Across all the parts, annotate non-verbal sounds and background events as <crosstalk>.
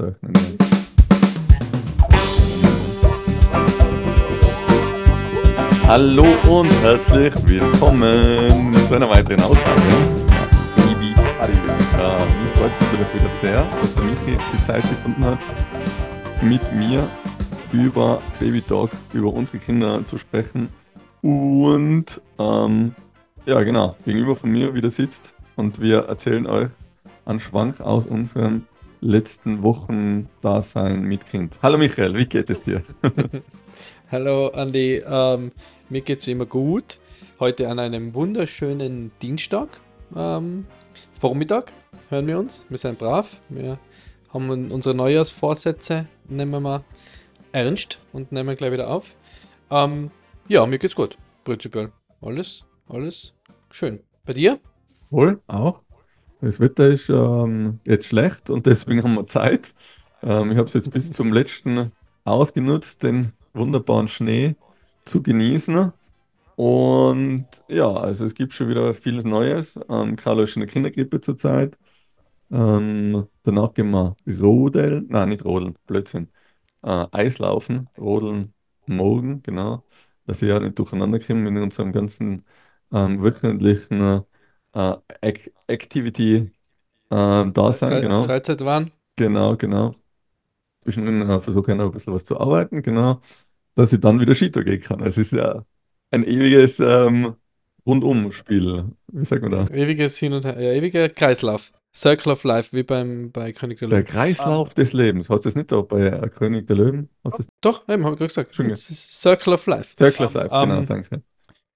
aufzeichnen. Ja. Hallo und herzlich willkommen zu einer weiteren Ausgabe. Bibi Paris. Äh, mich freut es natürlich wieder sehr, dass der Michi die Zeit gefunden hat, mit mir über Baby Talk, über unsere Kinder zu sprechen. Und ähm, ja, genau, gegenüber von mir wieder sitzt und wir erzählen euch einen Schwank aus unserem letzten Wochen-Dasein mit Kind. Hallo Michael, wie geht es dir? <laughs> Hallo Andi, ähm, mir geht es wie immer gut. Heute an einem wunderschönen Dienstag, ähm, Vormittag, hören wir uns. Wir sind brav. Wir haben unsere Neujahrsvorsätze, nehmen wir mal ernst und nehmen gleich wieder auf. Ähm, ja, mir geht's gut, prinzipiell. Alles, alles schön. Bei dir? Wohl, auch. Das Wetter ist ähm, jetzt schlecht und deswegen haben wir Zeit. Ähm, ich habe es jetzt bis zum letzten ausgenutzt, den wunderbaren Schnee zu genießen. Und ja, also es gibt schon wieder vieles Neues. Ähm, Carlo ist in der Kindergrippe zurzeit. Ähm, danach gehen wir Rodeln, nein, nicht Rodeln, Blödsinn. Äh, Eislaufen, Rodeln morgen, genau. Dass ich ja nicht durcheinander komme mit unserem ganzen ähm, wöchentlichen äh, Activity äh, Dasein, Fre genau. Freizeitwahn? Genau, genau. Zwischendrin äh, versuche ich noch ein bisschen was zu arbeiten, genau. Dass ich dann wieder Skitour gehen kann. Es ist ja ein ewiges ähm, Rundumspiel. Wie sagt man da? Ewiges Hin und Her, ja, ewiger Kreislauf. Circle of Life, wie beim, bei König der Der Löwen. Kreislauf des Lebens. Hast du das nicht da bei äh, König der Löwen? Hast du das? Doch, eben, habe ich gerade gesagt. Circle of Life. Circle of Life, genau, Ähm, danke.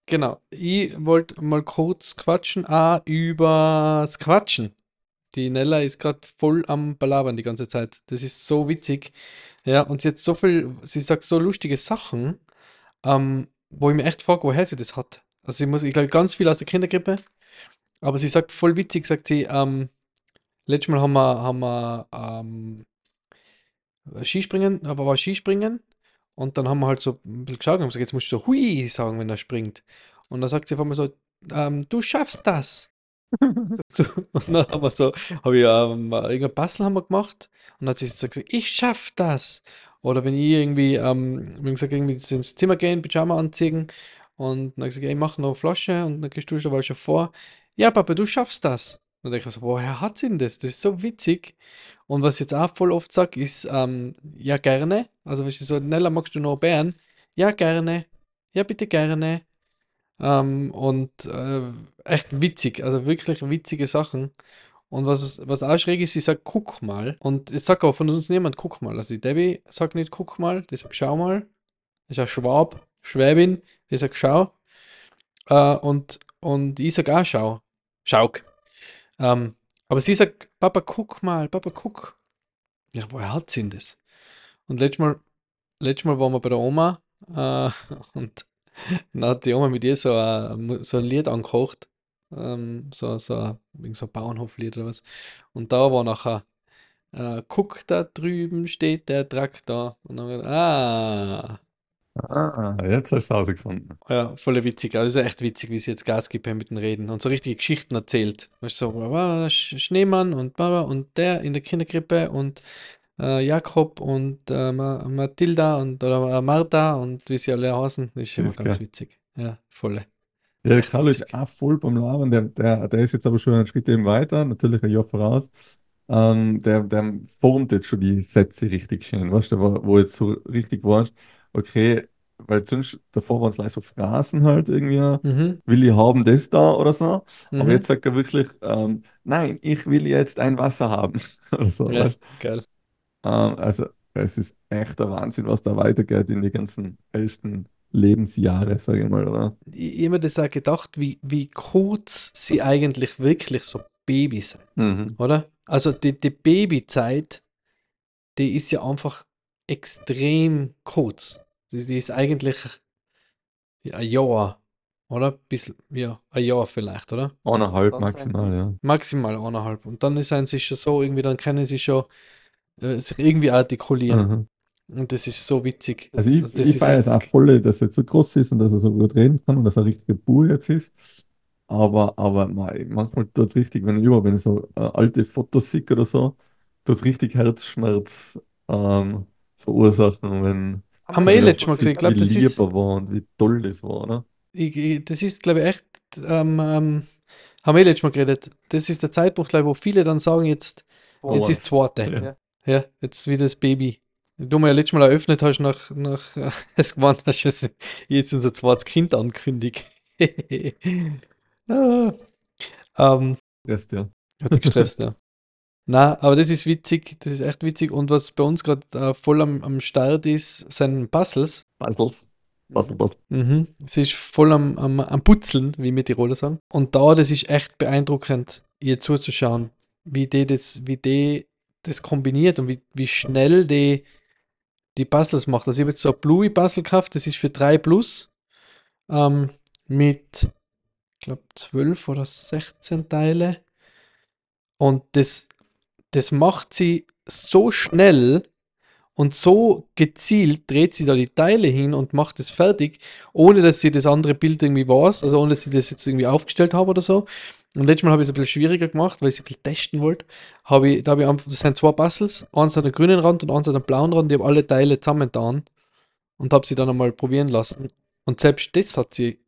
Genau. Ich wollte mal kurz quatschen, auch übers Quatschen. Die Nella ist gerade voll am Balabern die ganze Zeit. Das ist so witzig. Ja, und sie hat so viel, sie sagt so lustige Sachen, ähm, wo ich mir echt frage, woher sie das hat. Also sie muss, ich glaube, ganz viel aus der Kindergrippe, aber sie sagt voll witzig, sagt sie, ähm, letztes Mal haben wir, haben wir ähm, Skispringen, aber war Skispringen und dann haben wir halt so ein bisschen geschaut und haben gesagt, jetzt musst du so Hui sagen, wenn er springt. Und dann sagt sie auf einmal so, ähm, du schaffst das. <laughs> So, und dann haben wir so, habe ich ähm, irgendein Bastel haben wir gemacht und dann hat sie so gesagt, ich schaff das. Oder wenn ich irgendwie, ähm, wir haben gesagt, irgendwie ins Zimmer gehen, Pyjama anziehen und dann habe ich gesagt, ich mache noch eine Flasche und dann gehst du schon schon vor. Ja, Papa, du schaffst das. Und denke ich so, woher hat sie denn das? Das ist so witzig. Und was ich jetzt auch voll oft sage, ist, ähm, ja, gerne. Also, wenn ich so, Nella, magst du noch Bären? Ja, gerne. Ja, bitte gerne. Ähm, und äh, echt witzig, also wirklich witzige Sachen. Und was, was auch schräg ist, sie sagt, guck mal. Und es sagt auch von uns niemand, guck mal. Also die Debbie sagt nicht, guck mal, die sagt, schau mal. Das ist ein Schwab, Schwäbin, die sagt, schau. Äh, und, und ich sag auch, schau. Schauk. Ähm, aber sie sagt, Papa, guck mal, Papa, guck. Ja, woher hat sie denn das? Und letztes Mal, letztes Mal waren wir bei der Oma äh, <laughs> und dann hat die Oma mit ihr so ein, so ein Lied angekocht. Ähm, so, so, so ein Bauernhoflied oder was. Und da war nachher, äh, guck, da drüben steht der Traktor. Und dann haben wir gedacht, ah, Ah, jetzt hast du es rausgefunden. ja, voll witzig. Also ist echt witzig, wie sie jetzt Gas gibt mit den Reden und so richtige Geschichten erzählt. Weißt du, so, wow, Sch- Schneemann und Baba und der in der Kinderkrippe und äh, Jakob und äh, Ma Mathilda und oder äh, Martha und wie sie alle heißen. Das ist immer Ist ganz geil. witzig. Ja, volle. Ja, der Carlo ist auch voll beim Labern. Der, der, der ist jetzt aber schon einen Schritt eben weiter, natürlich ein Jahr voraus. Ähm, der, der formt jetzt schon die Sätze richtig schön, weißt du, wo, wo jetzt so richtig warst, okay, weil sonst davor waren es leider so Phrasen halt irgendwie, Mhm, will ich haben das da oder so. Aber mhm. jetzt sagt er wirklich, ähm, nein, ich will jetzt ein Wasser haben. <laughs> Oder so, Ja, geil. Ähm, also es ist echt der Wahnsinn, was da weitergeht in die ganzen ersten Lebensjahre, sage ich mal, oder? Ich mir das auch gedacht, wie, wie kurz sie eigentlich wirklich so Babys sind, Mhm. oder? Also die, die Babyzeit, die ist ja einfach extrem kurz. Die, die ist eigentlich ein Jahr, oder? Bisschen, ja, ein Jahr vielleicht, oder? Eineinhalb maximal, ja. Maximal eineinhalb. Und dann sind sie schon so, irgendwie, dann können sie schon äh, sich irgendwie artikulieren. Mhm. Und das ist so witzig. Also ich, Also ich feiere es auch voll, dass er so groß ist und dass er so gut reden kann und dass er ein richtiger Bub jetzt ist. Aber, aber manchmal tut es richtig, wenn ich über, wenn ich so äh, alte Fotos sehe oder so, tut richtig Herzschmerz ähm, verursachen, wenn, Haben wir eh letztes Mal gesehen. sehe, Ich wie glaube, das lieb ist, war und wie toll das war, ne? ich, ich, das ist, glaube ich, echt, ähm, ähm, haben wir eh letztes Mal geredet. Das ist der Zeitpunkt, glaube ich, wo viele dann sagen, jetzt, jetzt ist zweite. Ja. Ja, jetzt wie das Baby. Du mir ja letztes Mal eröffnet hast, nach, nach <laughs> es gemeint hast, dass jetzt unser zweites Kind ankündigt. <laughs> ah, ähm, Rest, ja. hat sich gestresst, ja. Na, aber das ist witzig, das ist echt witzig. Und was bei uns gerade äh, voll am, am Start ist, sind Puzzles. Puzzles. Puzzle, Puzzle. Mhm. Es ist voll am, am, am Putzeln, wie wir Tiroler sagen. Und da, das ist echt beeindruckend, ihr zuzuschauen, wie die das, wie die das kombiniert und wie, wie schnell die die Puzzles macht. Also ich habe jetzt so ein Bluey Puzzle gekauft, das ist für 3 Plus ähm, mit, ich glaube, 12 oder 16 Teile. Und das, das macht sie so schnell und so gezielt dreht sie da die Teile hin und macht es fertig, ohne dass sie das andere Bild irgendwie weiß, also ohne dass sie das jetzt irgendwie aufgestellt habe oder so. Und letztes Mal habe ich es ein bisschen schwieriger gemacht, weil ich es ein bisschen testen wollte. Habe ich, da habe ich einfach, das sind zwei Puzzles, eins hat einen grünen Rand und eins hat einen blauen Rand. Ich habe alle Teile zusammengetan und habe sie dann einmal probieren lassen. Und selbst das hat sie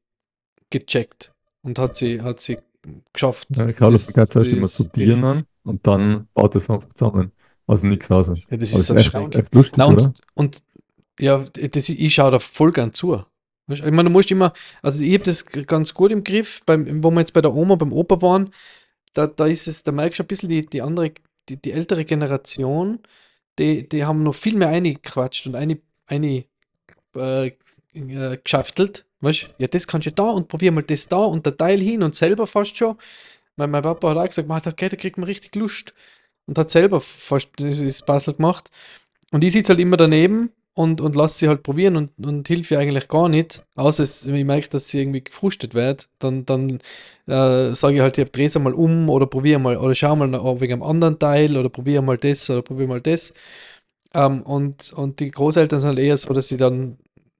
gecheckt und hat sie, hat sie geschafft. Ja, glaube, das Das- geht zuerst immer das- sortieren an und dann baut es einfach zusammen. Also nichts aus. Ja, das ist ist echt, echt lustig, Na, oder? und, ja, das, ich schaue da voll gern zu. Ich meine, du musst immer, also ich habe das ganz gut im Griff, beim, wo wir jetzt bei der Oma, beim Opa waren, da, da ist es, da merkst du ein bisschen die, die andere, die, die ältere Generation, die, die haben noch viel mehr eingequatscht und eine, eine äh, äh, geschaftelt. Weißt du, ja, das kannst du da und probier mal das da und der Teil hin und selber fast schon. Mein, mein Papa hat auch gesagt, "Ma, okay, da kriegt man richtig Lust. Und hat selber fast das, Puzzle gemacht. Und ich sitze halt immer daneben und, und lasse sie halt probieren und, und hilfe ihr eigentlich gar nicht. Außer es, ich merke, dass sie irgendwie gefrustet wird, dann, dann äh, sage ich halt, ich es mal um oder probiere mal oder schau mal nach, wegen einem anderen Teil oder probiere mal das oder probiere mal das. Ähm, und, und die Großeltern sind halt eher so, dass sie dann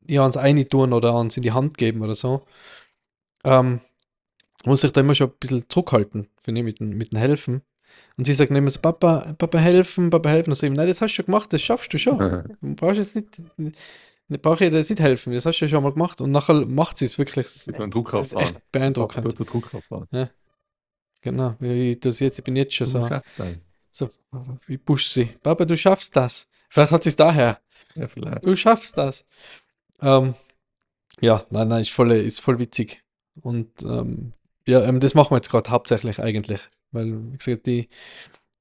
ja ans eine tun oder ans in die Hand geben oder so. Ähm, muss ich da immer schon ein bisschen zurückhalten, finde ich, mit, dem- mit dem Helfen. Und sie sagt immer so, Papa, Papa helfen, Papa helfen. Und ich, nein, das hast du schon gemacht, das schaffst du schon. <laughs> Du brauchst jetzt nicht, nicht brauche ich dir jetzt nicht helfen, das hast du ja schon mal gemacht. Und nachher macht sie es wirklich. Das Druck ist aufbauen. echt beeindruckend. Dort der Druck aufbauen. Genau, wie ich das jetzt, ich bin jetzt schon Du so, schaffst das. so, ich push sie. Papa, du schaffst das. Vielleicht hat sie es daher. Ja, vielleicht. Du schaffst das. Ähm, ja, nein, nein, ist voll, ist voll witzig. Und ähm, ja, ähm, das machen wir jetzt gerade hauptsächlich eigentlich. Weil, wie gesagt, die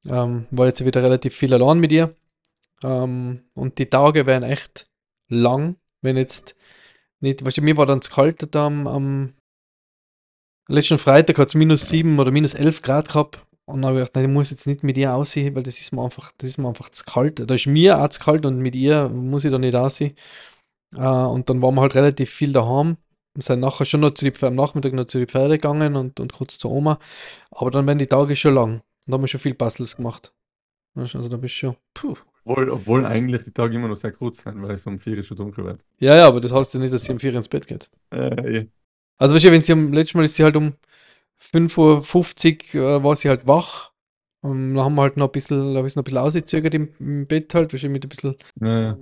ähm, war jetzt wieder relativ viel allein mit ihr. Ähm, und die Tage werden echt lang, wenn jetzt nicht, weißt du, mir war dann zu kalt da am, am letzten Freitag hat es minus 7 oder minus 11 Grad gehabt. Und dann habe ich gedacht, ich muss jetzt nicht mit ihr aussehen, weil das ist mir einfach, das ist mir einfach zu kalt. Da ist mir auch zu kalt und mit ihr muss ich da nicht aussehen. Äh, und dann waren wir halt relativ viel daheim. Wir sind nachher schon noch zu die, am Nachmittag noch zu den Pferden gegangen und, und kurz zur Oma. Aber dann werden die Tage schon lang. Und haben wir schon viel Puzzles gemacht. Also da bist du schon. Puh. Obwohl, obwohl eigentlich die Tage immer noch sehr kurz sind, weil es um 4 Uhr schon dunkel wird. Ja, ja, aber das heißt ja nicht, dass sie um 4 Uhr ins Bett geht. Äh, ja. Also, weißt du, wenn sie am letzten Mal ist sie halt um 5.50 Uhr äh, war sie halt wach. Und dann haben wir halt noch ein bisschen, da noch ein bisschen ausgezögert im, im Bett halt, du, mit ein bisschen, Ja,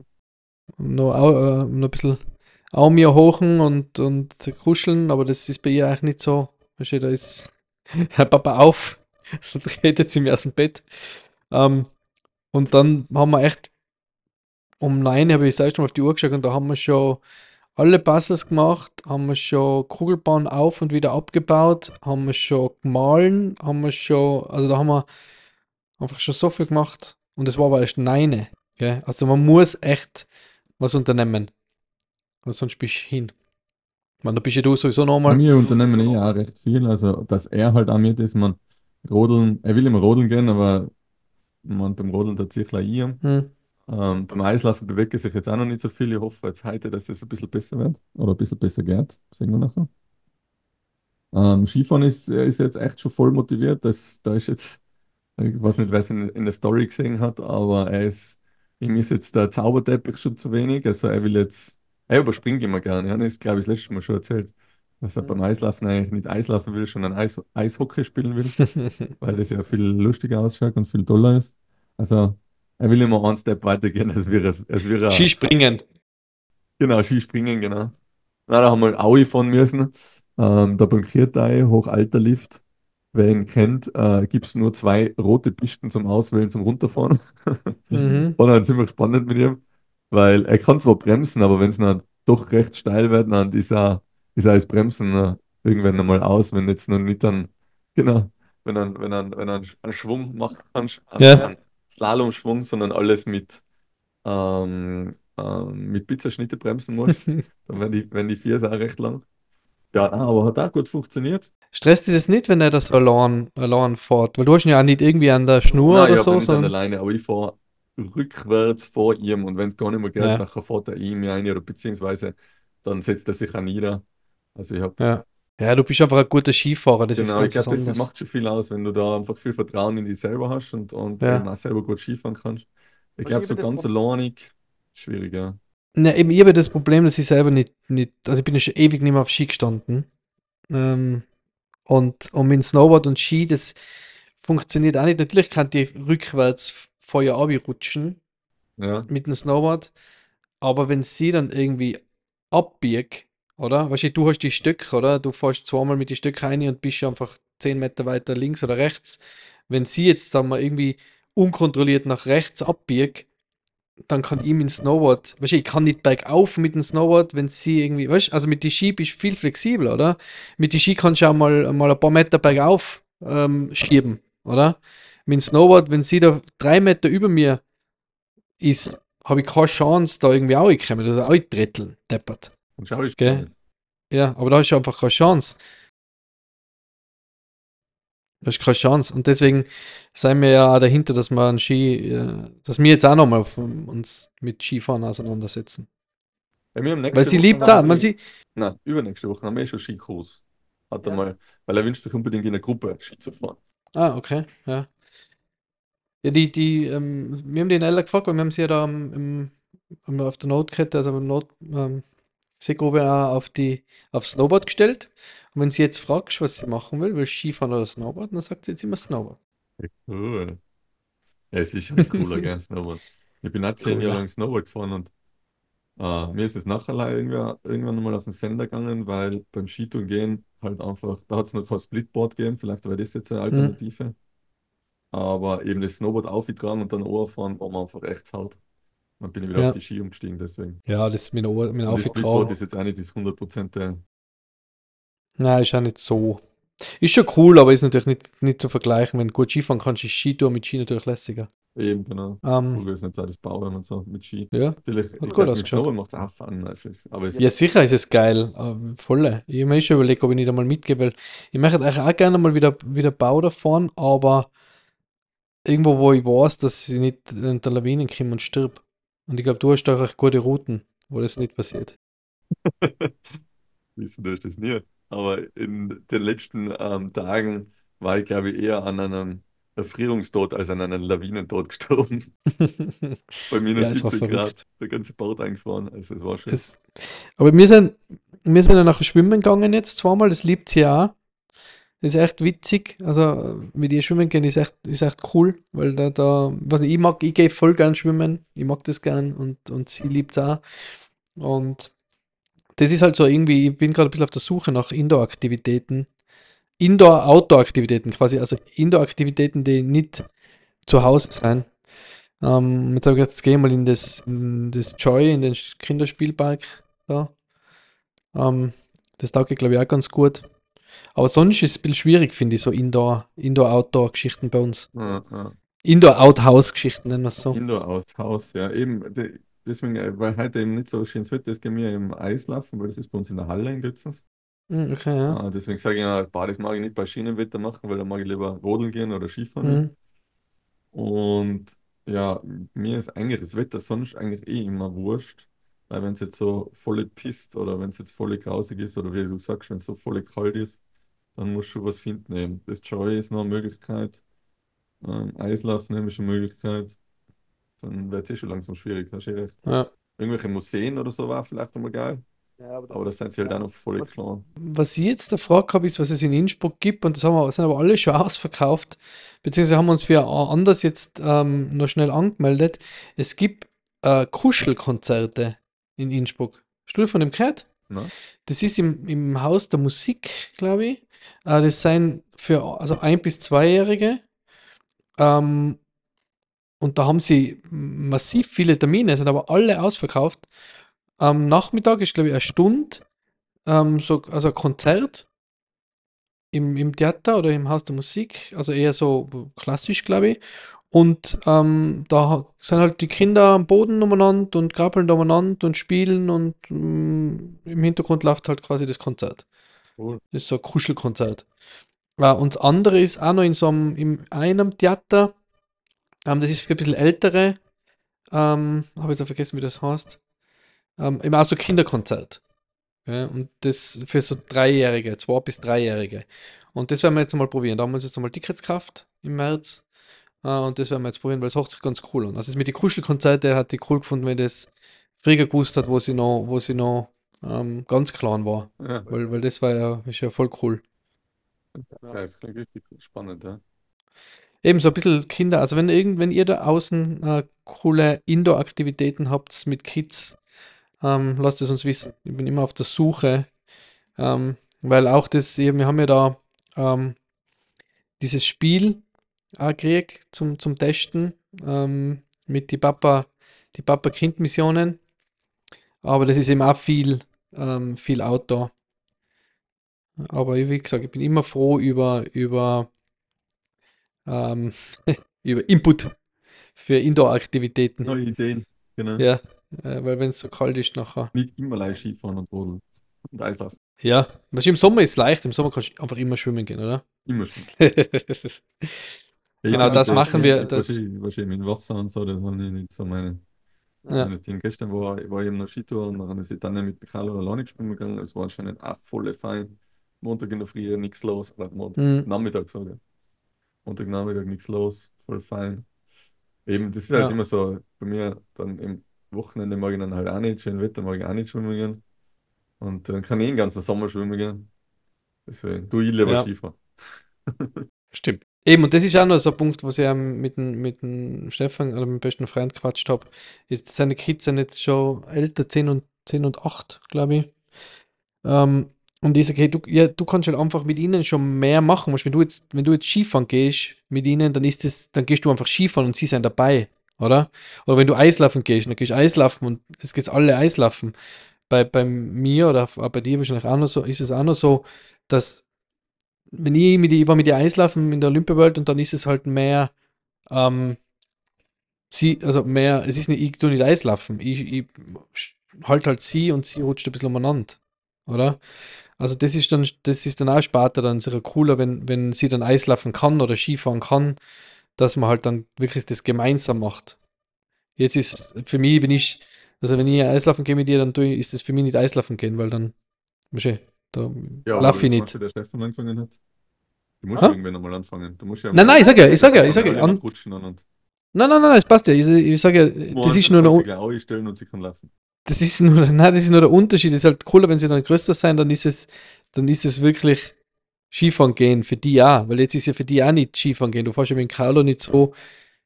noch, äh, noch ein bisschen auch mir hochen und, und kuscheln, aber das ist bei ihr eigentlich nicht so. Weißt du, da ist <laughs> Herr Papa auf, <laughs> so tretet sie mir aus dem Bett. Ähm, und dann haben wir echt um 9 habe ich das erste Mal auf die Uhr geschaut und da haben wir schon alle Puzzles gemacht, haben wir schon Kugelbahn auf und wieder abgebaut, haben wir schon gemahlen, haben wir schon, also da haben wir einfach schon so viel gemacht und es war aber erst 9. Gell? Also man muss echt was unternehmen. Weil sonst bist du hin. Meine, da bist ja du sowieso nochmal. mir unternehmen eh auch recht viel. Also, dass er halt auch mit ist, man rodeln, er will immer rodeln gehen, aber man beim Rodeln tatsächlich ich. Hm. Ähm, beim Eislaufen bewegt er sich jetzt auch noch nicht so viel. Ich hoffe jetzt heute, dass es ein bisschen besser wird oder ein bisschen besser geht. Sehen wir nachher. Ähm, Skifahren ist, er ist jetzt echt schon voll motiviert. Das, da ist jetzt, ich weiß nicht, wer es in, in der Story gesehen hat, aber er ist, ihm ist jetzt der Zauberteppich schon zu wenig. Also er will jetzt, er überspringt immer gerne. Ja, das glaube ich das letzte Mal schon erzählt, dass er beim Eislaufen eigentlich nicht Eislaufen will, sondern Eis, Eishockey spielen will, <laughs> weil das ja viel lustiger ausschaut und viel toller ist. Also, er will immer einen Step weitergehen, als wäre es, als wäre Skispringen. genau, Skispringen, genau. Na, da haben wir Aui fahren müssen. Ähm, da beim Kirtai, Hochalterlift. Wer ihn kennt, äh, gibt es nur zwei rote Pisten zum Auswählen, zum Runterfahren. <laughs> Mhm. War dann ziemlich spannend mit ihm, weil er kann zwar bremsen, aber wenn es dann doch recht steil wird, dann ist er, ist er das Bremsen äh, irgendwann einmal aus, wenn jetzt noch nicht dann, genau, wenn er, wenn er, wenn er einen Schwung macht, einen, Ja. einen Slalomschwung, sondern alles mit, ähm, ähm, mit Pizzaschnitte bremsen muss, <laughs> dann werden die, werden die Viers auch recht lang. Ja, aber hat auch gut funktioniert. Stresst dich das nicht, wenn er das allein, allein fährt? Weil du hast ihn ja auch nicht irgendwie an der Schnur Nein, oder ich so, nicht an sondern. alleine, aber ich fahre rückwärts vor ihm und wenn es gar nicht mehr geht, Ja. nachher fährt er in mich rein oder beziehungsweise dann setzt er sich auch nieder. Also ich habe, Ja. Ja, du bist einfach ein guter Skifahrer, das ist genau, ich ganz was glaube, das macht schon viel aus, wenn du da einfach viel Vertrauen in dich selber hast und, und Ja. auch selber gut Skifahren kannst. Ich glaube, ich so ganz alleinig, schwierig, ja. Ne, eben, ich habe das Problem, dass ich selber nicht, nicht, also ich bin ja schon ewig nicht mehr auf Ski gestanden. Ähm, und, und mit Snowboard und Ski, das funktioniert auch nicht. Natürlich kann die rückwärts vorher rutschen Ja, mit dem Snowboard, aber wenn sie dann irgendwie abbiegt, oder? Weißt du, hast die Stöcke, oder? Du fährst zweimal mit die Stöcke rein und bist einfach 10 Meter weiter links oder rechts. Wenn sie jetzt dann mal irgendwie unkontrolliert nach rechts abbiegt, dann kann ich mit dem Snowboard, weißt du, ich kann nicht bergauf mit dem Snowboard, wenn sie irgendwie, weißt du, also mit den Ski bist du viel flexibler, oder? Mit den Ski kannst du auch mal, mal ein paar Meter bergauf ähm, schieben, oder? Mit dem Snowboard, wenn sie da drei Meter über mir ist, habe ich keine Chance, da irgendwie auch kommen, also auch dritteln, deppert. und schau, ich Gell? Ja, aber da hast du einfach keine Chance. Da hast du keine Chance. Und deswegen sind wir ja auch dahinter, dass wir Ski, äh, dass wir jetzt auch nochmal uns mit Skifahren auseinandersetzen. Ja, Weil sie Woche liebt es auch. Man, sie, Nein, übernächste Woche haben wir eh schon Skikurs. Hat er Ja. mal, weil er wünscht sich unbedingt in einer Gruppe Ski zu fahren. ah, okay, ja. Ja, die, die, ähm, wir haben den Ella gefragt, weil wir haben sie ja da im, am, auf der Notkette, also am Not, ähm, Seegrube auch auf die, aufs Snowboard gestellt. Und wenn sie jetzt fragst, was sie machen will, will Skifahren oder Snowboard, dann sagt sie jetzt immer Snowboard. Cool. Ja, es ist schon cooler, gell, Snowboard. Ich bin auch zehn Jahre lang Snowboard gefahren und äh, mir ist es nachher irgendwann, irgendwann mal auf den Sender gegangen, weil beim Skitouren gehen halt einfach, da hat es noch kein Splitboard gegeben, vielleicht wäre das jetzt eine Mhm. Alternative. Aber eben das Snowboard aufgetragen und dann fahren, war man einfach echt hart. Dann bin ich wieder Ja. auf die Ski umgestiegen, deswegen. Ja, das ist mit, Ohr- mit Und das Aufgetragen. ist jetzt auch nicht das 100% der- Nein, ist auch nicht so. Ist schon cool, aber ist natürlich nicht, nicht zu vergleichen. Wenn du gut Skifahren kannst, ist Skitour mit Ski natürlich lässiger. eben, genau. Ähm, Cool ist nicht so das Bauen und so mit Ski. ja. Natürlich, ich gut mit. Snowboard macht es auch Fun. Also es, aber ja, sicher ist es geil. Ähm, voll. Ich habe mir schon überlegt, ob ich nicht einmal mitgehe, weil ich möchte eigentlich auch gerne mal wieder, wieder Bauder fahren, aber irgendwo, wo ich weiß, dass ich nicht in der Lawine komme und stirb. Und ich glaube, du hast da recht gute Routen, wo das nicht passiert. <laughs> Wissen du das nie. Aber in den letzten ähm, Tagen war ich, glaube ich, eher an einem Erfrierungstod als an einem Lawinentod <laughs> gestorben. <laughs> Bei minus Ja, es war 70 Grad. Der ganze Boot eingefroren. Also es war schon. Es, aber wir sind, wir sind ja nachher schwimmen gegangen jetzt zweimal, das liebt sie auch. Ist echt witzig. Also mit ihr schwimmen gehen ist echt, ist echt cool, weil da, da, nicht, ich mag, ich gehe voll gern schwimmen, ich mag das gern und, und sie liebt es auch. Und das ist halt so irgendwie, ich bin gerade ein bisschen auf der Suche nach Indoor-Aktivitäten. Indoor-Outdoor-Aktivitäten quasi, also Indoor-Aktivitäten, die nicht zu Hause sind. Ähm, jetzt habe ich gedacht, jetzt gehe ich mal in das, in das Joy, in den Kinderspielpark da. Ähm, das taugt, glaube ich, auch ganz gut. Aber sonst ist es ein bisschen schwierig, finde ich, so Indoor, Indoor-Outdoor-Geschichten bei uns. Ja, ja. Indoor-Outhouse-Geschichten nennen wir es so. Indoor aus Haus, ja. Eben, de, deswegen, äh, weil heute eben nicht so schönes Wetter ist, gehen wir im Eislaufen, weil das ist bei uns in der Halle in Götzens. Hm, Okay, ja. Ah, deswegen sage ich ja, boah, das mag ich nicht bei Schienenwetter machen, weil da mag ich lieber rodeln gehen oder Skifahren. Mhm. Und ja, mir ist eigentlich das Wetter sonst eigentlich eh immer wurscht. Weil wenn es jetzt so voll pisst oder wenn es jetzt voll grausig ist oder wie du sagst, wenn es so voll kalt ist, dann musst du schon was finden eben. Das Joy ist noch eine Möglichkeit. Ähm, Eislaufen ist eine Möglichkeit. Dann wird es eh schon langsam schwierig, hast du eh recht. Ja. Irgendwelche Museen oder so war vielleicht einmal geil. Aber das sind sie halt auch noch voll klar. Was ich jetzt gefragt habe, ist, was es in Innsbruck gibt, und das haben wir, sind aber alle schon <laughs> ausverkauft, beziehungsweise haben wir uns für anders jetzt ähm, noch schnell angemeldet. Es gibt äh, Kuschelkonzerte in Innsbruck. Du von dem gehört? Das ist im, im Haus der Musik, glaube ich. Äh, das sind für also ein- bis zweijährige. Ähm, und da haben sie massiv viele Termine, sind aber alle ausverkauft. Am Nachmittag ist, glaube ich, eine Stunde, ähm, so, also ein Konzert im, im Theater oder im Haus der Musik, also eher so klassisch, glaube ich. Und ähm, da sind halt die Kinder am Boden umeinander und krabbeln da umeinander und spielen und mm, im Hintergrund läuft halt quasi das Konzert. Cool. Das ist so ein Kuschelkonzert. Ja, und das andere ist auch noch in so einem, in einem Theater, ähm, das ist für ein bisschen ältere, ähm, habe jetzt auch vergessen, wie das heißt. Ähm, eben auch so Kinderkonzert. Ja, und das für so Dreijährige, zwei bis Dreijährige. Und das werden wir jetzt mal probieren. Da haben wir uns jetzt einmal Tickets gekauft im März. Äh, und das werden wir jetzt probieren, weil es hört sich ganz cool an. Also das mit den Kuschelkonzerte hat die cool gefunden, wenn das früher gewusst hat, wo sie noch, wo sie noch ähm, ganz klein war. Ja, Weil, weil das war ja, ist ja voll cool. ja, das klingt richtig spannend, ja. Eben so ein bisschen Kinder, also wenn irgend, wenn ihr da außen äh, coole Indoor-Aktivitäten habt mit Kids, ähm, lasst es uns wissen. Ich bin immer auf der Suche, ähm, weil auch das, wir haben ja da ähm, dieses Spiel auch gekriegt zum, zum Testen ähm, mit die Papa, die Papa-Kind-Missionen. Aber das ist eben auch viel, ähm, viel Outdoor. Aber wie gesagt, ich bin immer froh über, über ähm, <laughs> über Input für Indoor-Aktivitäten. Neue Ideen, genau. Ja, äh, weil wenn es so kalt ist nachher. Nicht immer leicht Skifahren und Rodeln und Eislauf. Ja, was im Sommer ist leicht, im Sommer kannst du einfach immer schwimmen gehen, oder? Immer <laughs> Genau, das machen wir, das- Wahrscheinlich mit Wasser und so, das war nicht so meine. Ja. Dinge. Gestern war, war ich eben noch Skitour und dann ist ich dann mit Carlo alleine schwimmen gegangen. Es war anscheinend auch voll fein. Montag in der Früh nichts los. Montag, Mhm. Nachmittag sogar. Montagnachmittag nichts los. Voll fein. Eben, das ist halt Ja. immer so. Bei mir dann im Wochenende mag ich dann halt auch nicht. Schön Wetter mag ich auch nicht schwimmen gehen. Und dann kann ich den ganzen Sommer schwimmen gehen. Deswegen, du ich lieber Ja. Skifahren. <laughs> Stimmt. Eben, und das ist auch noch so ein Punkt, was ich mit dem, mit dem Stefan oder meinem besten Freund gequatscht habe, ist, seine Kids sind jetzt schon älter, 10 und, 10 und 8, glaube ich. Ähm, und ich sage, hey, du, ja, du kannst halt einfach mit ihnen schon mehr machen. Wenn du jetzt, wenn du jetzt Skifahren gehst mit ihnen, dann ist das, dann gehst du einfach Skifahren und sie sind dabei, oder? Oder wenn du Eislaufen gehst, dann gehst du Eislaufen und es geht alle Eislaufen. Bei, bei mir oder bei dir wahrscheinlich auch noch so, ist es auch noch so, dass wenn ich mit ich mit ihr Eislaufen in der Olympia World und dann ist es halt mehr, ähm, sie, also mehr, es ist nicht, ich tu nicht Eislaufen, ich, ich halt halt sie und sie rutscht ein bisschen umeinander, oder? Also das ist dann, das ist dann auch später dann sicher cooler, wenn, wenn sie dann Eislaufen kann oder Skifahren kann, dass man halt dann wirklich das gemeinsam macht. Jetzt ist für mich, wenn ich, also wenn ich Eislaufen gehe mit ihr, dann tue ist das für mich nicht Eislaufen gehen, weil dann, du, da Ja, das ja der Stefan angefangen hat. Du musst Hä? irgendwann nochmal anfangen. Du musst ja Nein, nein, ich sag ja, ich sag ja, ich sag ja, an- Nein, nein, nein, es passt ja. Ich, ich sage ja, das ist nur eine, ausstellen und sie kann laufen. das ist nur, <laughs> nein, das ist nur der Unterschied. Es ist halt cooler, wenn sie dann größer sein, dann ist es, dann ist es wirklich Skifahren gehen für die auch. Weil jetzt ist ja für die auch nicht Skifahren gehen. Du fährst ja mit dem Carlo nicht so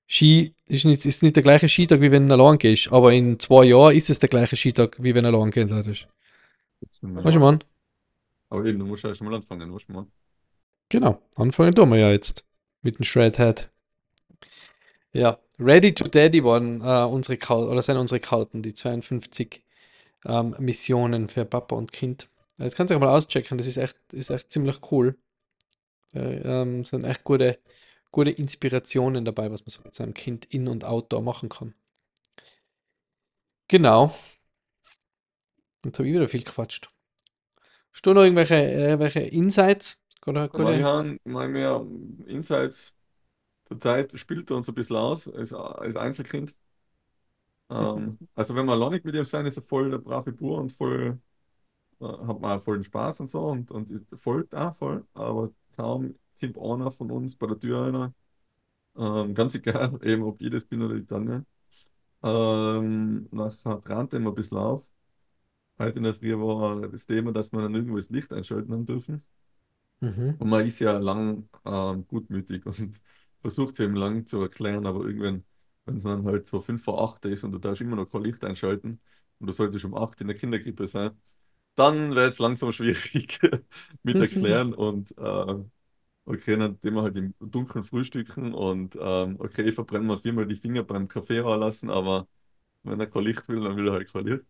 Ski, ist nicht, ist nicht der gleiche Skitag, wie wenn du allein gehst. Aber in zwei Jahren ist es der gleiche Skitag, wie wenn du allein gehen solltest. Das sind Weißt du, Mann? Aber eben, du musst ja erst mal anfangen, weißt du, Mann. Genau, anfangen tun wir ja jetzt mit dem Shredhead. Ja, Ready to Daddy waren äh, unsere Karten, oder sind unsere Karten, die 52 ähm, Missionen für Papa und Kind. Jetzt kannst du auch mal auschecken, das ist echt, ist echt ziemlich cool. Äh, ähm, sind echt gute, gute Inspirationen dabei, was man so mit seinem Kind in- und outdoor machen kann. Genau. Jetzt habe ich wieder viel gequatscht. Hast du noch irgendwelche, äh, Insights? Oder, Aber gute- ich habe mal mehr Insights. Zur Zeit spielt er uns ein bisschen aus als, als Einzelkind. Ähm, also wenn wir alleine mit ihm sein, ist er voll der brave Bur und voll äh, hat man voll den Spaß und so und, und ist folgt auch voll, aber kaum kommt einer von uns bei der Tür einer. Ähm, ganz egal, <laughs> eben ob ich das bin oder die Tanja. Ähm, nachher trannt er immer ein bisschen auf. Heute in der Früh war das Thema, dass wir dann irgendwo das Licht einschalten haben dürfen. Mhm. Und man ist ja lang ähm, gutmütig und <laughs> versucht es eben lang zu erklären, aber irgendwann, wenn es dann halt so 5 vor 8 ist und du darfst immer noch kein Licht einschalten und du solltest um 8 in der Kinderkrippe sein, dann wird es langsam <laughs> schwierig <laughs> mit erklären und äh, okay, dann tun wir halt im Dunkeln frühstücken und ähm, okay, ich verbrenne mir viermal die Finger beim Kaffee lassen, aber wenn er kein Licht will, dann will er halt kein Licht.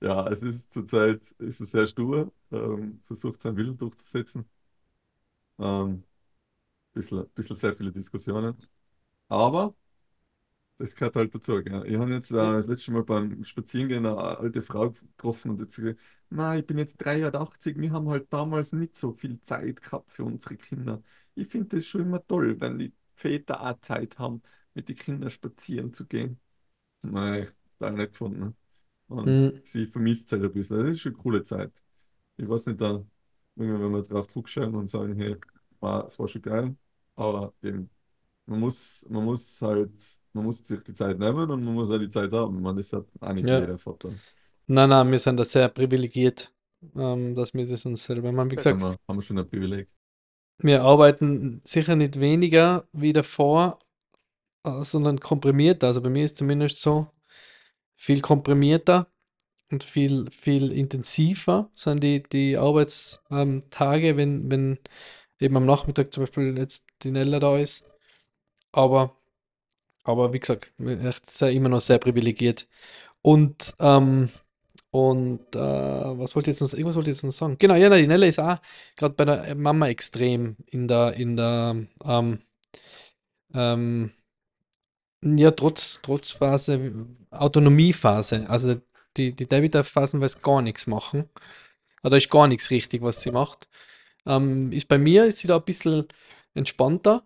Ja, es ist zurzeit ist es sehr stur, ähm, versucht seinen Willen durchzusetzen. Ähm, bisschen, bisschen sehr viele Diskussionen. Aber das gehört halt dazu. Gell? Ich habe jetzt äh, das letzte Mal beim Spazierengehen eine alte Frau getroffen und jetzt gesagt, na, ich bin jetzt 83, wir haben halt damals nicht so viel Zeit gehabt für unsere Kinder. Ich finde das schon immer toll, wenn die Väter auch Zeit haben, mit den Kindern spazieren zu gehen. Nein, ich total nett gefunden. Und Mhm. sie vermisst es halt ein bisschen. Das ist schon eine coole Zeit. Ich weiß nicht, da, irgendwann, wenn wir drauf zurückschauen und sagen, hey, war, es war schon geil, aber eben, man muss, man muss halt, man muss sich die Zeit nehmen und man muss auch die Zeit haben. Man, das hat auch nicht Ja. jeder Vater. Nein, nein, wir sind da sehr privilegiert, ähm, dass wir das uns selber machen. Wie Ja, gesagt, haben wir, haben wir schon ein Privileg. wir arbeiten sicher nicht weniger wie davor, äh, sondern komprimierter. Also bei mir ist zumindest so viel komprimierter und viel, viel intensiver sind die, die Arbeitstage, wenn, wenn eben am Nachmittag zum Beispiel jetzt die Nella da ist. Aber, aber wie gesagt, echt sehr, immer noch sehr privilegiert. Und, ähm, und äh, was wollte jetzt noch, irgendwas wollte ich jetzt noch sagen? Genau, ja, die Nella ist auch gerade bei der Mama extrem in der, in der, ähm, ähm, ja, trotz, trotz Phase, Autonomiephase. Also die, die David darf phasenweise gar nichts machen. Oder ist gar nichts richtig, was sie macht. Ähm, ist bei mir ist sie da ein bisschen entspannter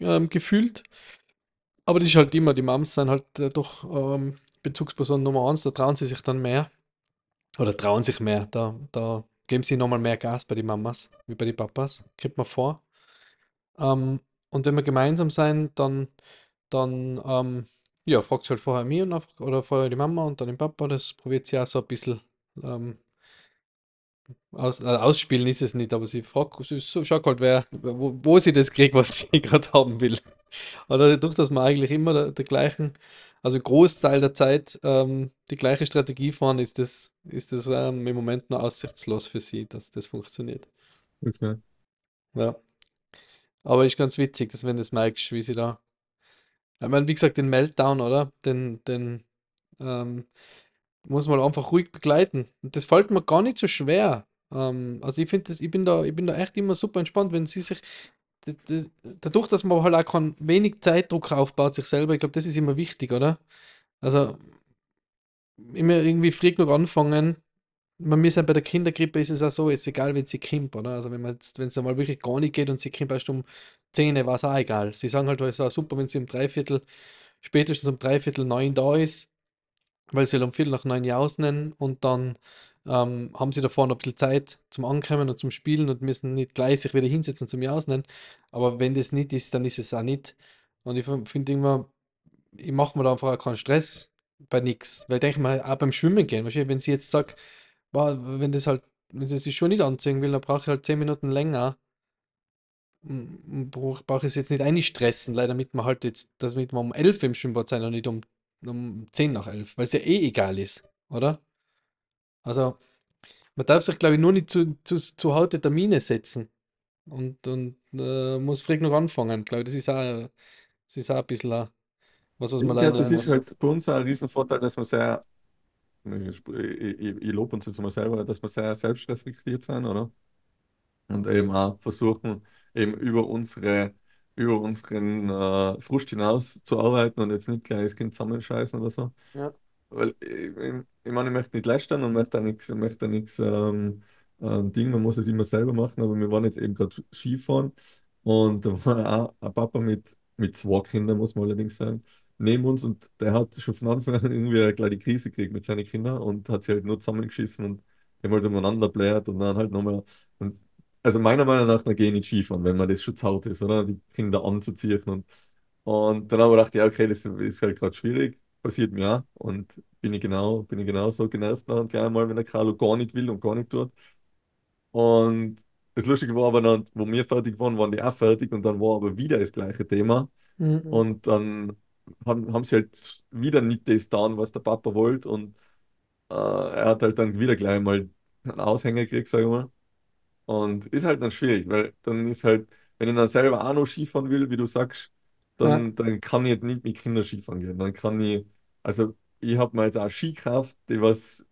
ähm, gefühlt. Aber das ist halt immer, die Moms sind halt äh, doch ähm, Bezugsperson Nummer eins, da trauen sie sich dann mehr. Oder trauen sich mehr. Da, da geben sie nochmal mehr Gas bei den Mamas, wie bei den Papas. Kommt mir vor. Ähm, und wenn wir gemeinsam sein, dann, dann ähm, ja, fragt sie halt vorher mich und einfach, oder vorher die Mama und dann den Papa. Das probiert sie auch so ein bisschen ähm, aus, äh, ausspielen ist es nicht, aber sie fragt, sie schaut halt, wer, wo, wo sie das kriegt, was <laughs> sie gerade haben will. Oder dadurch, dass wir eigentlich immer der, der gleichen, also Großteil der Zeit ähm, die gleiche Strategie fahren, ist das, ist das ähm, im Moment noch aussichtslos für sie, dass das funktioniert. Okay. Ja. Aber ist ganz witzig, dass wenn das merkst, wie sie da. Ich meine, wie gesagt, den Meltdown, oder? Den, den ähm, muss man einfach ruhig begleiten. Und das fällt mir gar nicht so schwer. Ähm, also ich finde das, ich bin da, ich bin da echt immer super entspannt, wenn sie sich. Das, das, dadurch, dass man halt auch keinen wenig Zeitdruck aufbaut, sich selber, ich glaube, das ist immer wichtig, oder? Also immer irgendwie früh genug anfangen. Bei mir sind bei der Kindergrippe ist es auch so, ist egal, wenn sie kommt, oder? Also wenn man jetzt, wenn es einmal wirklich gar nicht geht und sie kommt erst um 10, war es auch egal. Sie sagen halt, es war super, wenn sie um Dreiviertel, spätestens um Dreiviertel neun da ist, weil sie halt um Viertel nach neun ausnehmen und dann ähm, haben sie davor noch ein bisschen Zeit zum Ankommen und zum Spielen und müssen nicht gleich sich wieder hinsetzen zum Ausnehmen. Aber wenn das nicht ist, dann ist es auch nicht. Und ich finde immer, ich mache mir da einfach auch keinen Stress bei nichts. Weil denke ich mal, auch beim Schwimmen gehen, wenn sie jetzt sagt, boah, wenn das halt, wenn sie sich schon nicht anziehen will, dann brauche ich halt 10 Minuten länger. Brauche brauch ich es jetzt nicht einstressen, leider, damit man halt jetzt, damit wir um 11 im Schwimmbad sein und nicht um, um 10 nach 11, weil es ja eh egal ist, oder? Also, man darf sich, glaube ich, nur nicht zu, zu, zu harte Termine setzen und, und äh, muss früh noch anfangen. Glaube ich, das ist auch, das ist auch ein bisschen was, was man glaube, das lernen ist muss. halt bei uns auch ein Riesenvorteil, dass wir sehr, ich, ich, ich lobe uns jetzt mal selber, dass wir sehr selbstreflektiert sind, oder? Und eben auch versuchen, eben über unsere, über unseren äh, Frust hinaus zu arbeiten und jetzt nicht gleich das Kind zusammenscheißen oder so. Ja. Weil ich, ich, ich meine, ich möchte nicht lästern und möchte da nichts, möchte da nichts ähm, äh, Ding, man muss es immer selber machen, aber wir waren jetzt eben gerade Skifahren und da war auch ein Papa mit, mit zwei Kindern, muss man allerdings sagen, neben uns und der hat schon von Anfang an irgendwie eine kleine Krise gekriegt mit seinen Kindern und hat sie halt nur zusammengeschissen und die haben halt umeinander bläht und dann halt nochmal. Und also meiner Meinung nach, dann gehe ich nicht Skifahren, wenn man das schon zu hart ist, oder? Die Kinder anzuziehen und, und dann habe ich gedacht, ja, okay, das ist halt gerade schwierig, passiert mir auch und bin ich genau, bin ich genauso genervt nach gleich mal, wenn der Carlo gar nicht will und gar nicht tut. Und das Lustige war aber dann, wo wir fertig waren, waren die auch fertig und dann war aber wieder das gleiche Thema. Mhm. Und dann haben, haben sie halt wieder nicht das getan, was der Papa wollte. Und äh, er hat halt dann wieder gleich mal einen Aushänger gekriegt, sag ich mal. Und ist halt dann schwierig, weil dann ist halt, wenn ich dann selber auch noch Skifahren will, wie du sagst, Ja, dann, dann kann ich jetzt nicht mit Kindern Skifahren gehen. Dann kann ich, also ich habe mir jetzt auch Ski gekauft, die was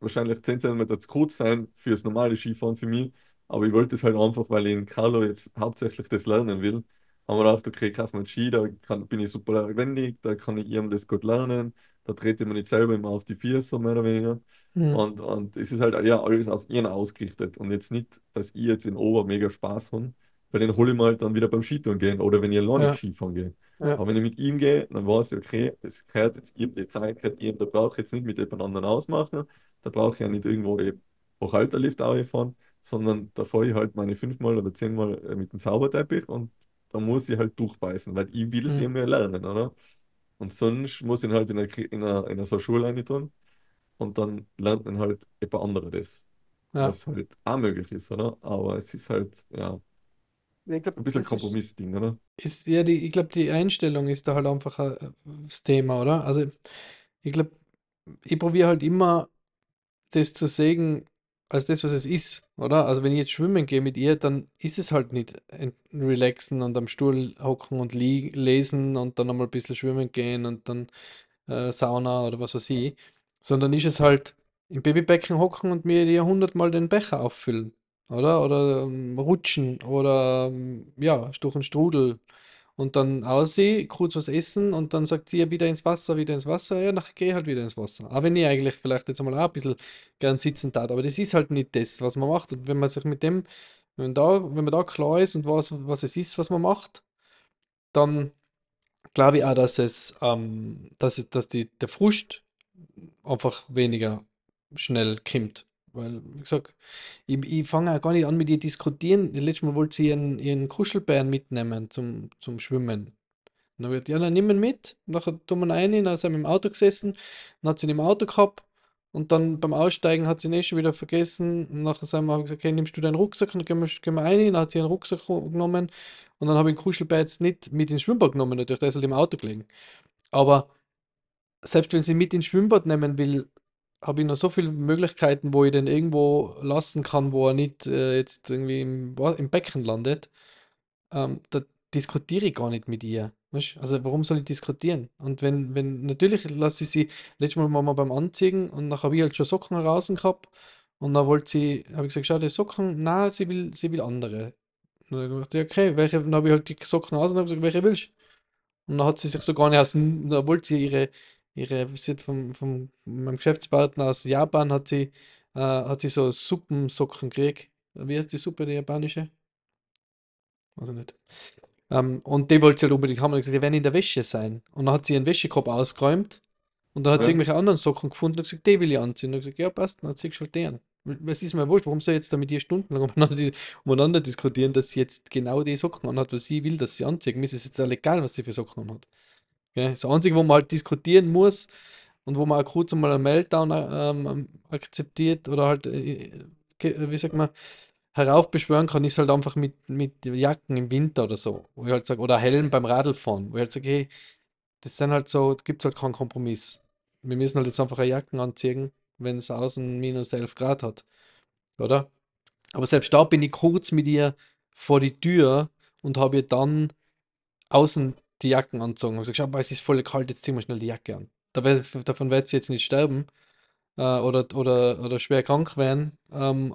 wahrscheinlich 10 Zentimeter zu kurz sein fürs normale Skifahren für mich. Aber ich wollte es halt einfach, weil ich in Carlo jetzt hauptsächlich das lernen will. Haben wir gedacht, okay, ich kaufe mir einen Ski, da kann, bin ich super wendig, da kann ich ihm das gut lernen. Da trete ich mir nicht selber immer auf die Füße, so mehr oder weniger. mhm. Und, und es ist halt ja alles auf ihn ausgerichtet. Und jetzt nicht, dass ich jetzt in Ober mega Spaß habe, weil den hole ich mir halt dann wieder beim Skitouren gehen oder wenn ich alleine Ja, Skifahren gehe. ja, Aber wenn ich mit ihm gehe, dann weiß ich, okay, das gehört jetzt ihm, die Zeit gehört ihm, da brauche ich jetzt nicht mit jemand anderem ausmachen, da brauche ich ja nicht irgendwo eben Hochhalterlift fahren, sondern da fahre ich halt meine fünfmal oder zehnmal äh, mit dem Zauberteppich und da muss ich halt durchbeißen, weil ich will es mhm. ja mehr lernen, oder? Und sonst muss ich ihn halt in einer, Kri- in einer, in einer so Schule rein tun und dann lernt man halt jemand andere das, Ja. was halt auch möglich ist, oder? Aber es ist halt, ja, Ich glaube, ein bisschen ein Kompromissding, oder? ist ja die, ich glaube, die Einstellung ist da halt einfach äh, das Thema, oder? Also ich glaube, ich probiere halt immer das zu sehen als das, was es ist, oder? Also wenn ich jetzt schwimmen gehe mit ihr, dann ist es halt nicht relaxen und am Stuhl hocken und lesen und dann nochmal ein bisschen schwimmen gehen und dann äh, Sauna oder was weiß ich, sondern ist es halt im Babybecken hocken und mir die hundertmal den Becher auffüllen, oder? Oder ähm, rutschen oder ähm, ja, durch einen Strudel und dann aussehen, kurz was essen und dann sagt sie ja wieder ins Wasser, wieder ins Wasser, ja, nachher gehe ich halt wieder ins Wasser. Auch wenn ich eigentlich vielleicht jetzt einmal auch ein bisschen gern sitzen tat, aber das ist halt nicht das, was man macht. Und wenn man sich mit dem, wenn da, wenn man da klar ist und weiß, was es ist, was man macht, dann glaube ich auch, dass es, ähm, dass es, dass die, der Frust einfach weniger schnell kommt. Weil, wie gesagt, ich, ich fange auch gar nicht an mit ihr diskutieren. Letztes Mal wollte sie ihren, ihren Kuschelbären mitnehmen zum, zum Schwimmen. Und dann wird, ja, dann nimm ihn mit. Nachher tun wir ihn rein, dann sind wir im Auto gesessen, dann hat sie ihn im Auto gehabt und dann beim Aussteigen hat sie ihn eh schon wieder vergessen. Und nachher sind wir, gesagt, okay, nimmst du deinen Rucksack und dann gehen wir, gehen wir rein. Dann hat sie ihren Rucksack genommen und dann habe ich den Kuschelbär jetzt nicht mit ins Schwimmbad genommen, natürlich, der ist halt im Auto gelegen. Aber selbst wenn sie mit ins Schwimmbad nehmen will, habe ich noch so viele Möglichkeiten, wo ich den irgendwo lassen kann, wo er nicht äh, jetzt irgendwie im, im Becken landet. Ähm, da diskutiere ich gar nicht mit ihr. Weißt? Also warum soll ich diskutieren? Und wenn, wenn, natürlich lasse ich sie, letztes Mal waren wir beim Anziehen und dann habe ich halt schon Socken raus gehabt und dann wollte sie, habe ich gesagt, schau, die Socken, nein, sie will, sie will andere. Und dann habe ich gesagt, okay, welche, dann habe ich halt die Socken aus und habe gesagt, welche willst du? Und dann hat sie sich so gar nicht aus, dem- da wollte sie ihre, ihre, sie hat vom, vom meinem Geschäftspartner aus Japan hat sie, äh, hat sie so Suppensocken gekriegt. Wie heißt die Suppe, die japanische? Weiß ich nicht. Ähm, und die wollte sie halt unbedingt haben. Und gesagt, die werden in der Wäsche sein. Und dann hat sie ihren Wäschekorb ausgeräumt. Und dann hat sie Ja. irgendwelche anderen Socken gefunden und gesagt, die will ich anziehen. Und ich gesagt, ja, passt, dann ziehst du halt den an. Was ist mir wurscht, warum soll ich jetzt da mit ihr stundenlang <laughs> umeinander, di- umeinander diskutieren, dass sie jetzt genau die Socken anhat, was sie will, dass sie anzieht. Mir ist es jetzt auch egal, was sie für Socken anhat. Das Einzige, wo man halt diskutieren muss und wo man auch kurz einmal einen Meltdown ähm, akzeptiert oder halt, äh, ge- wie sagt man, heraufbeschwören kann, ist halt einfach mit, mit Jacken im Winter oder so. Wo ich halt sage, oder Helm beim Radlfahren, wo ich halt sage, hey, das sind halt so, da gibt es halt keinen Kompromiss. Wir müssen halt jetzt einfach eine Jacken anziehen, wenn es außen minus 11 Grad hat, oder? Aber selbst da bin ich kurz mit ihr vor die Tür und habe ihr dann außen die Jacken angezogen. Ich habe gesagt, es ist voll kalt, jetzt ziehen wir schnell die Jacke an. Dabei, davon wird sie jetzt nicht sterben äh, oder, oder, oder schwer krank werden. Ähm,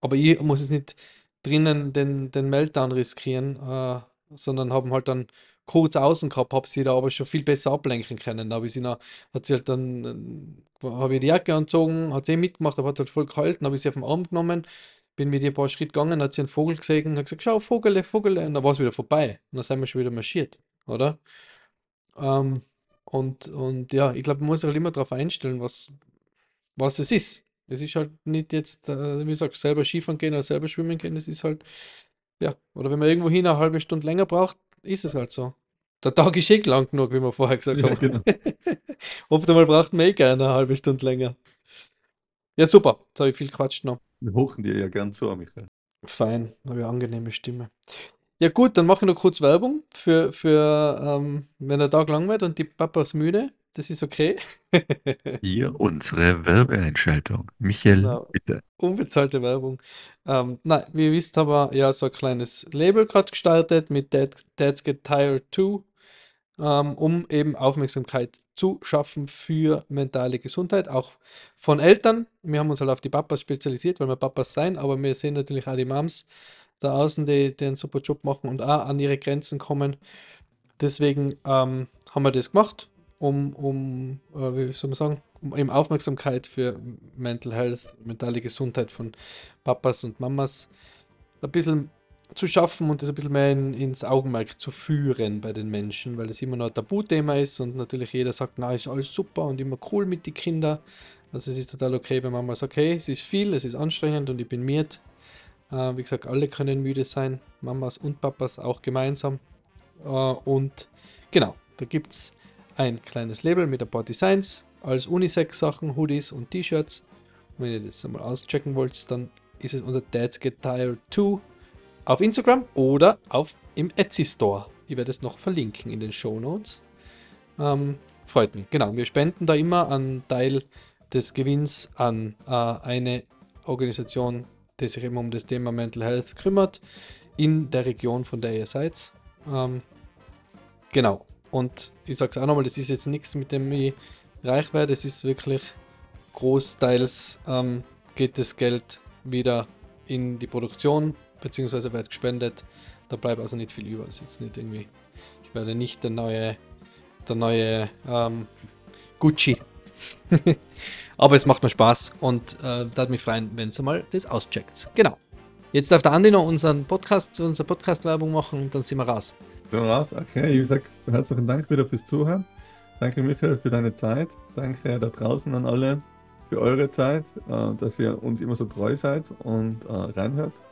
aber ich muss jetzt nicht drinnen den, den Meltdown riskieren, äh, sondern haben halt dann kurz außen gehabt, habe sie da aber schon viel besser ablenken können. Da habe ich sie noch, hat sie halt dann, äh, habe ich die Jacke angezogen, hat sie eh mitgemacht, aber hat halt voll gehalten, habe ich sie auf den Arm genommen, bin mit ihr ein paar Schritte gegangen, hat sie einen Vogel gesehen, hat gesagt, schau, Vogel, Vogel, und dann war es wieder vorbei. Und dann sind wir schon wieder marschiert, oder? Ähm, und, und ja, ich glaube, man muss sich halt immer darauf einstellen, was, was es ist. Es ist halt nicht jetzt, äh, wie gesagt, selber Skifahren gehen oder selber schwimmen gehen, es ist halt, ja, oder wenn man irgendwo hin eine halbe Stunde länger braucht, ist es halt so. der Tag ist eh lang genug, wie wir vorher gesagt Ja, haben. genau. <laughs> Oft einmal braucht man eh gerne eine halbe Stunde länger. Ja, super. Jetzt habe ich viel Quatsch noch. Wir hochen dir ja gern zu, Michael. Fein, habe ich eine angenehme Stimme. Ja gut, dann mache ich noch kurz Werbung für, für ähm, wenn der Tag lang wird und die Papas müde. Das ist okay. <laughs> Hier unsere Werbeeinschaltung. Michael, Genau. bitte. Unbezahlte Werbung. Ähm, nein, wie ihr wisst, haben wir ja so ein kleines Label gerade gestartet mit Dad, Dads Get Tired 2, ähm, um eben Aufmerksamkeit zu schaffen für mentale Gesundheit, auch von Eltern. Wir haben uns halt auf die Papas spezialisiert, weil wir Papas sein, aber wir sehen natürlich auch die Moms da außen, die, die einen super Job machen und auch an ihre Grenzen kommen. Deswegen ähm, haben wir das gemacht, um, um äh, wie soll man sagen, um eben Aufmerksamkeit für Mental Health, mentale Gesundheit von Papas und Mamas ein bisschen zu schaffen und das ein bisschen mehr in, ins Augenmerk zu führen bei den Menschen, weil das immer noch ein Tabuthema ist und natürlich jeder sagt, na, ist alles super und immer cool mit den Kindern. Also es ist total okay, wenn man mal sagt, okay, es ist viel, es ist anstrengend und ich bin müde. Äh, wie gesagt, alle können müde sein, Mamas und Papas auch gemeinsam. Äh, und genau, da gibt es ein kleines Label mit ein paar Designs als Unisex-Sachen, Hoodies und T-Shirts. Wenn ihr das einmal auschecken wollt, dann ist es unter Dads Get Tired 2 auf Instagram oder auf im Etsy Store. Ich werde es noch verlinken in den Show Notes. Ähm, freut mich. Genau, wir spenden da immer einen Teil des Gewinns an äh, eine Organisation, die sich eben um das Thema Mental Health kümmert, in der Region, von der ihr seid. Ähm, genau. Und ich sage es auch nochmal, das ist jetzt nichts, mit dem ich reich werde. Es ist wirklich großteils ähm, geht das Geld wieder in die Produktion, beziehungsweise wird gespendet. Da bleibt also nicht viel über. Es ist jetzt nicht irgendwie, ich werde nicht der neue, der neue ähm, Gucci. <laughs> Aber es macht mir Spaß und äh, da mich freuen, wenn ihr mal das auscheckt. Genau. Jetzt darf der Andi noch unseren Podcast, unsere Podcast-Werbung machen und dann sind wir raus. So raus. Okay, ich sage herzlichen Dank wieder fürs Zuhören. Danke, Michael, für deine Zeit. Danke da draußen an alle für eure Zeit, äh, dass ihr uns immer so treu seid und äh, reinhört.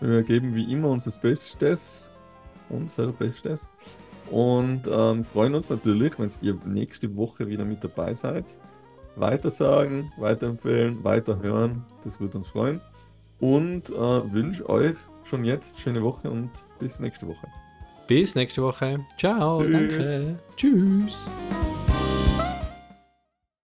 Wir geben wie immer unser Bestes, unser Bestes. Und ähm, freuen uns natürlich, wenn ihr nächste Woche wieder mit dabei seid. Weitersagen, weiterempfehlen, weiterhören, das würde uns freuen. Und äh, wünsche euch schon jetzt schöne Woche und bis nächste Woche. Bis nächste Woche. Ciao. Tschüss. Danke. Tschüss.